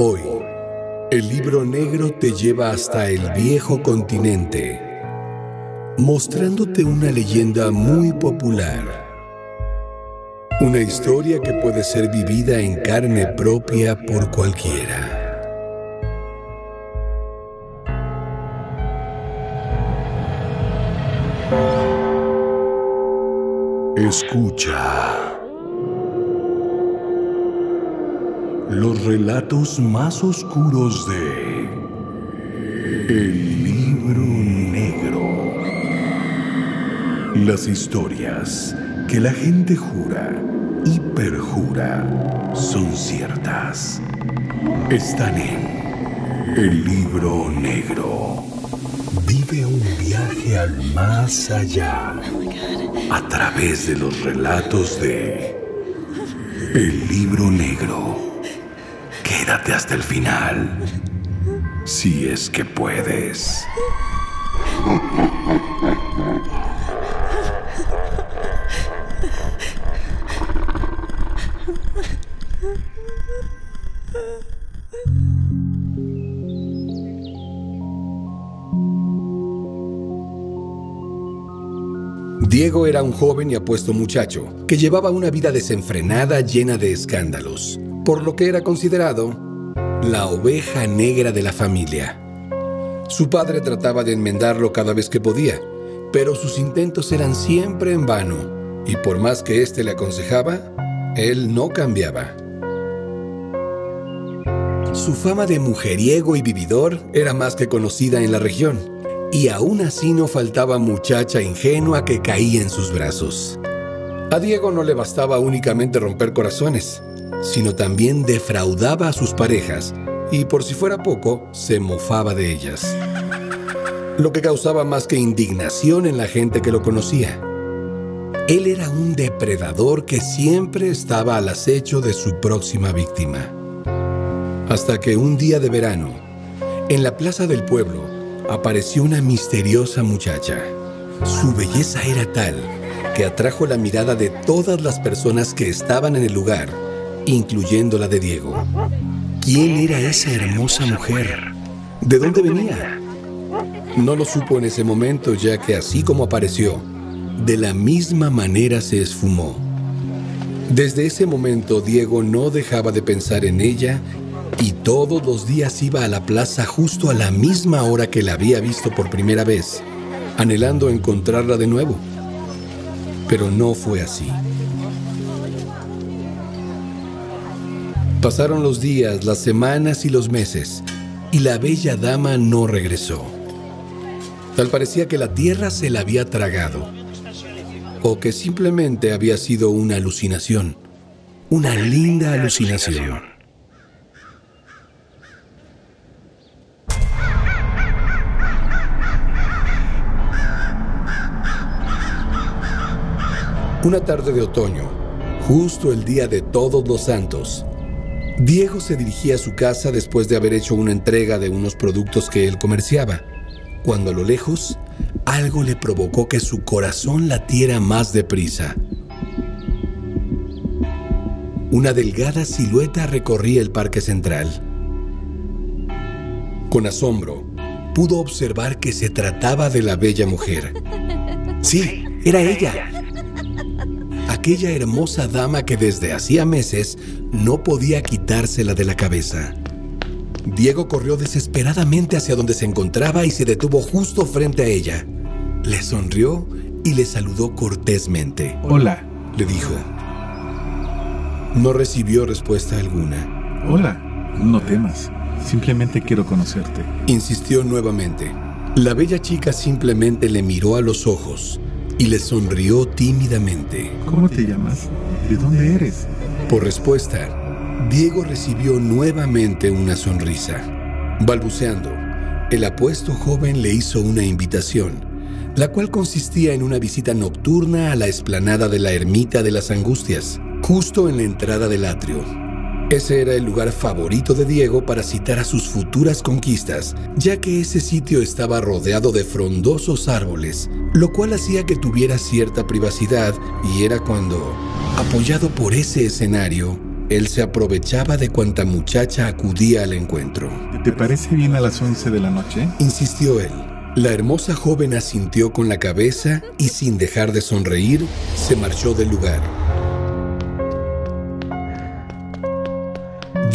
Hoy, el libro negro te lleva hasta el viejo continente, mostrándote una leyenda muy popular. Una historia que puede ser vivida en carne propia por cualquiera. Escucha. Los relatos más oscuros de El libro negro. Las historias que la gente jura y perjura son ciertas. Están en El libro negro. Vive un viaje al más allá a través de los relatos de El libro negro. Hasta el final, si es que puedes. Diego era un joven y apuesto muchacho que llevaba una vida desenfrenada llena de escándalos, por lo que era considerado la oveja negra de la familia. Su padre trataba de enmendarlo cada vez que podía, pero sus intentos eran siempre en vano, y por más que éste le aconsejaba, él no cambiaba. Su fama de mujeriego y vividor era más que conocida en la región, y aún así no faltaba muchacha ingenua que caía en sus brazos. A Diego no le bastaba únicamente romper corazones, sino también defraudaba a sus parejas y por si fuera poco, se mofaba de ellas. Lo que causaba más que indignación en la gente que lo conocía. Él era un depredador que siempre estaba al acecho de su próxima víctima. Hasta que un día de verano, en la plaza del pueblo, apareció una misteriosa muchacha. Su belleza era tal que atrajo la mirada de todas las personas que estaban en el lugar, incluyendo la de Diego. ¿Quién era esa hermosa mujer? ¿De dónde venía? No lo supo en ese momento ya que así como apareció, de la misma manera se esfumó. Desde ese momento Diego no dejaba de pensar en ella y todos los días iba a la plaza justo a la misma hora que la había visto por primera vez, anhelando encontrarla de nuevo. Pero no fue así. Pasaron los días, las semanas y los meses, y la bella dama no regresó. Tal parecía que la tierra se la había tragado, o que simplemente había sido una alucinación, una linda alucinación. Una tarde de otoño, justo el día de todos los santos, Diego se dirigía a su casa después de haber hecho una entrega de unos productos que él comerciaba, cuando a lo lejos algo le provocó que su corazón latiera más deprisa. Una delgada silueta recorría el parque central. Con asombro, pudo observar que se trataba de la bella mujer. Sí, era ella aquella hermosa dama que desde hacía meses no podía quitársela de la cabeza. Diego corrió desesperadamente hacia donde se encontraba y se detuvo justo frente a ella. Le sonrió y le saludó cortésmente. Hola, le dijo. No recibió respuesta alguna. Hola, no temas. Simplemente quiero conocerte. Insistió nuevamente. La bella chica simplemente le miró a los ojos y le sonrió tímidamente. ¿Cómo te llamas? ¿De dónde eres? Por respuesta, Diego recibió nuevamente una sonrisa. Balbuceando, el apuesto joven le hizo una invitación, la cual consistía en una visita nocturna a la explanada de la Ermita de las Angustias, justo en la entrada del atrio. Ese era el lugar favorito de Diego para citar a sus futuras conquistas, ya que ese sitio estaba rodeado de frondosos árboles, lo cual hacía que tuviera cierta privacidad y era cuando, apoyado por ese escenario, Él se aprovechaba de cuanta muchacha acudía al encuentro. ¿Te parece bien a las 11 de la noche? Insistió él. La hermosa joven asintió con la cabeza y sin dejar de sonreír, se marchó del lugar.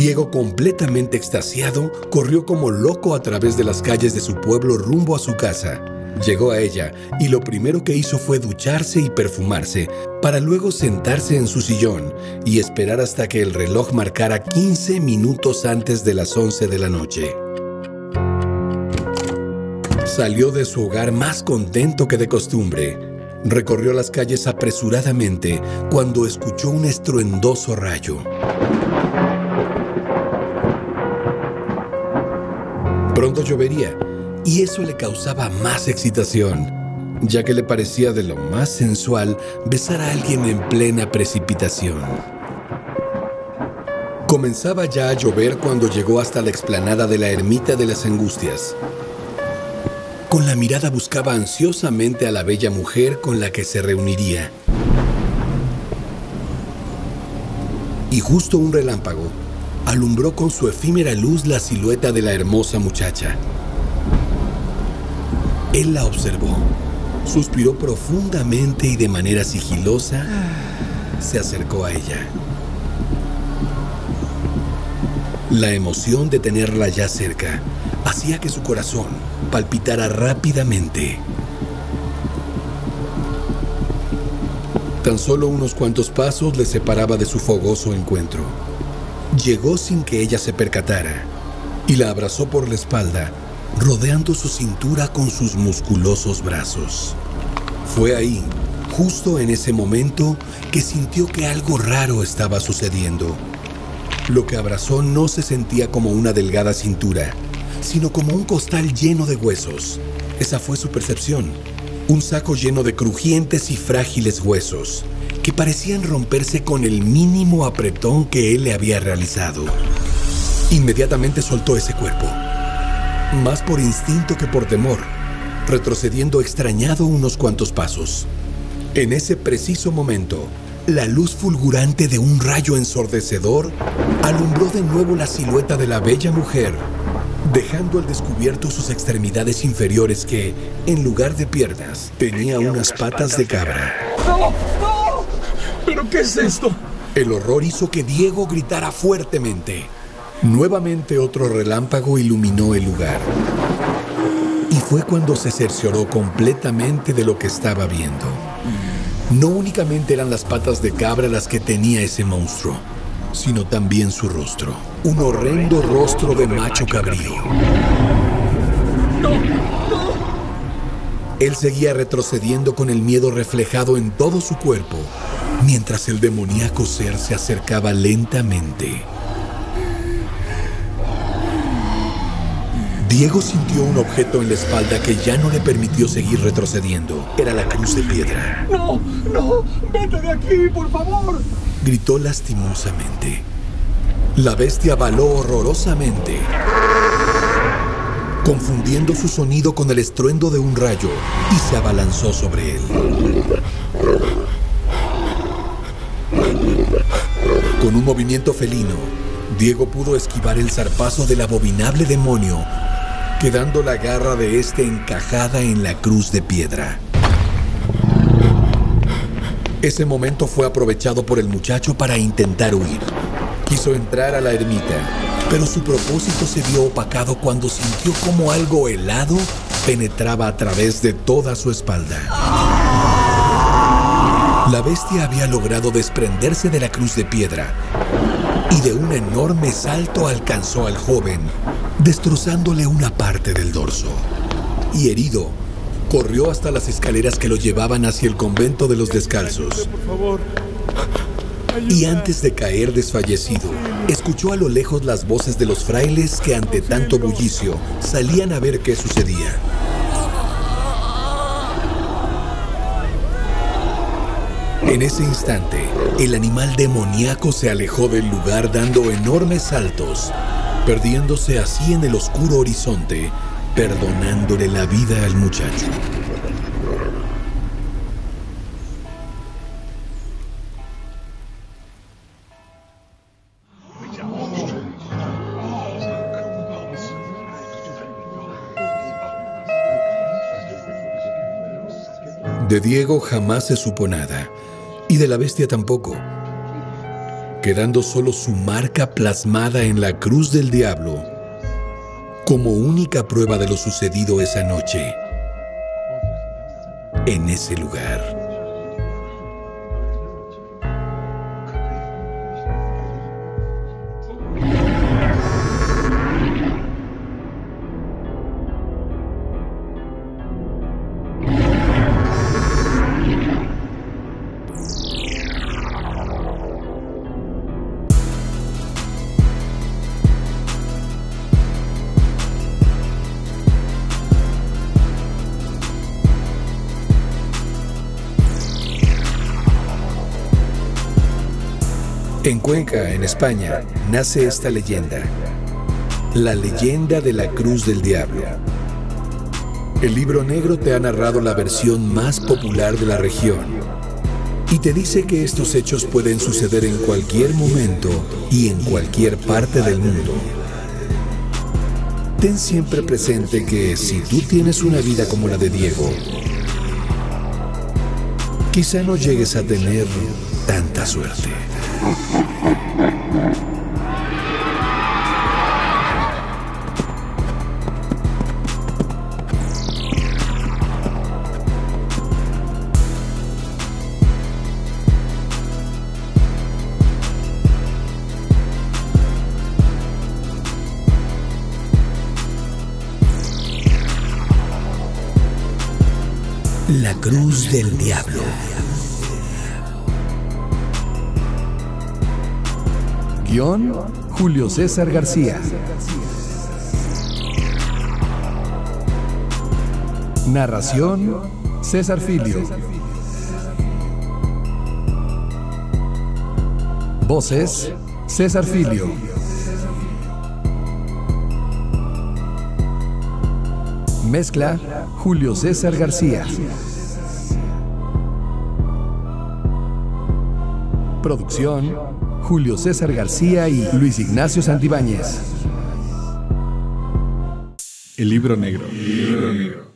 Diego, completamente extasiado, corrió como loco a través de las calles de su pueblo rumbo a su casa. Llegó a ella y lo primero que hizo fue ducharse y perfumarse, para luego sentarse en su sillón y esperar hasta que el reloj marcara 15 minutos antes de las 11 de la noche. Salió de su hogar más contento que de costumbre. Recorrió las calles apresuradamente cuando escuchó un estruendoso rayo. Pronto llovería y eso le causaba más excitación, ya que le parecía de lo más sensual besar a alguien en plena precipitación. Comenzaba ya a llover cuando llegó hasta la explanada de la ermita de las angustias. Con la mirada buscaba ansiosamente a la bella mujer con la que se reuniría. Y justo un relámpago alumbró con su efímera luz la silueta de la hermosa muchacha. Él la observó, suspiró profundamente y de manera sigilosa se acercó a ella. La emoción de tenerla ya cerca hacía que su corazón palpitara rápidamente. Tan solo unos cuantos pasos le separaba de su fogoso encuentro. Llegó sin que ella se percatara y la abrazó por la espalda, rodeando su cintura con sus musculosos brazos. Fue ahí, justo en ese momento, que sintió que algo raro estaba sucediendo. Lo que abrazó no se sentía como una delgada cintura, sino como un costal lleno de huesos. Esa fue su percepción. Un saco lleno de crujientes y frágiles huesos que parecían romperse con el mínimo apretón que él le había realizado. Inmediatamente soltó ese cuerpo, más por instinto que por temor, retrocediendo extrañado unos cuantos pasos. En ese preciso momento, la luz fulgurante de un rayo ensordecedor alumbró de nuevo la silueta de la bella mujer, dejando al descubierto sus extremidades inferiores que, en lugar de piernas, tenía unas patas de cabra. ¿Pero qué es esto? El horror hizo que Diego gritara fuertemente. Nuevamente otro relámpago iluminó el lugar. Y fue cuando se cercioró completamente de lo que estaba viendo. No únicamente eran las patas de cabra las que tenía ese monstruo, sino también su rostro. Un horrendo rostro de macho cabrío. Él seguía retrocediendo con el miedo reflejado en todo su cuerpo, mientras el demoníaco ser se acercaba lentamente. Diego sintió un objeto en la espalda que ya no le permitió seguir retrocediendo. Era la cruz de piedra. ¡No! ¡No! ¡Vete de aquí, por favor! Gritó lastimosamente. La bestia baló horrorosamente, confundiendo su sonido con el estruendo de un rayo, y se abalanzó sobre él. Con un movimiento felino, Diego pudo esquivar el zarpazo del abominable demonio, quedando la garra de este encajada en la cruz de piedra. Ese momento fue aprovechado por el muchacho para intentar huir. Quiso entrar a la ermita, pero su propósito se vio opacado cuando sintió como algo helado penetraba a través de toda su espalda. La bestia había logrado desprenderse de la cruz de piedra y de un enorme salto alcanzó al joven, destrozándole una parte del dorso. Y herido, corrió hasta las escaleras que lo llevaban hacia el convento de los descalzos. Y antes de caer desfallecido, escuchó a lo lejos las voces de los frailes que ante tanto bullicio salían a ver qué sucedía. En ese instante, el animal demoníaco se alejó del lugar dando enormes saltos, perdiéndose así en el oscuro horizonte, perdonándole la vida al muchacho. De Diego jamás se supo nada, y de la bestia tampoco, quedando solo su marca plasmada en la cruz del diablo como única prueba de lo sucedido esa noche en ese lugar. En Cuenca, en España, nace esta leyenda, la leyenda de la Cruz del Diablo. El libro negro te ha narrado la versión más popular de la región y te dice que estos hechos pueden suceder en cualquier momento y en cualquier parte del mundo. Ten siempre presente que si tú tienes una vida como la de Diego, quizá no llegues a tener tanta suerte. La Cruz del Diablo. Julio César García. Narración, César Filio. Voces, César Filio. Mezcla, Julio César García. Producción, Julio César García y Luis Ignacio Santibáñez. El libro negro. El libro negro.